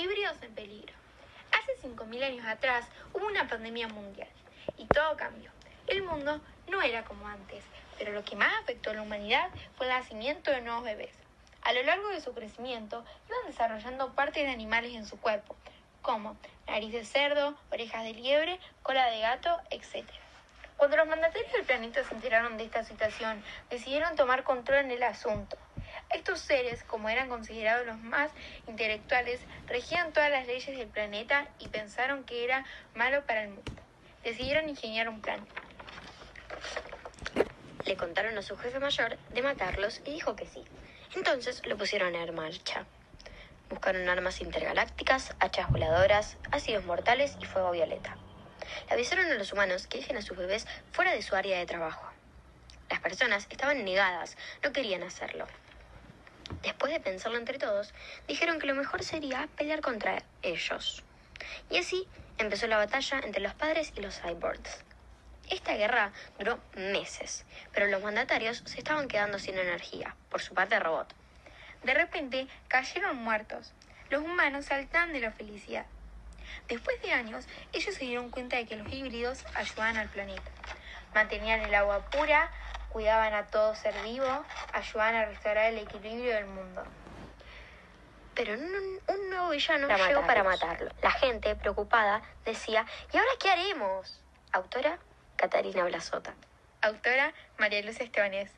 Híbridos en peligro. Hace 5.000 años atrás hubo una pandemia mundial y todo cambió. El mundo no era como antes, pero lo que más afectó a la humanidad fue el nacimiento de nuevos bebés. A lo largo de su crecimiento iban desarrollando partes de animales en su cuerpo, como nariz de cerdo, orejas de liebre, cola de gato, etc. Cuando los mandatarios del planeta se enteraron de esta situación, decidieron tomar control en el asunto. Estos seres, como eran considerados los más intelectuales, regían todas las leyes del planeta y pensaron que era malo para el mundo. Decidieron ingeniar un plan. Le contaron a su jefe mayor de matarlos y dijo que sí. Entonces lo pusieron en marcha. Buscaron armas intergalácticas, hachas voladoras, ácidos mortales y fuego violeta. Le avisaron a los humanos que dejen a sus bebés fuera de su área de trabajo. Las personas estaban negadas, no querían hacerlo. Después de pensarlo entre todos, dijeron que lo mejor sería pelear contra ellos. Y así empezó la batalla entre los padres y los cyborgs. Esta guerra duró meses, pero los mandatarios se estaban quedando sin energía, por su parte robot. De repente cayeron muertos. Los humanos saltaban de la felicidad. Después de años, ellos se dieron cuenta de que los híbridos ayudaban al planeta. Mantenían el agua pura, cuidaban a todo ser vivo, ayudaban a restaurar el equilibrio del mundo. Pero un, un nuevo villano llegó para matarlo. La gente, preocupada, decía, ¿y ahora qué haremos? Autora Catarina Blasota. Autora María Luz Estebanés.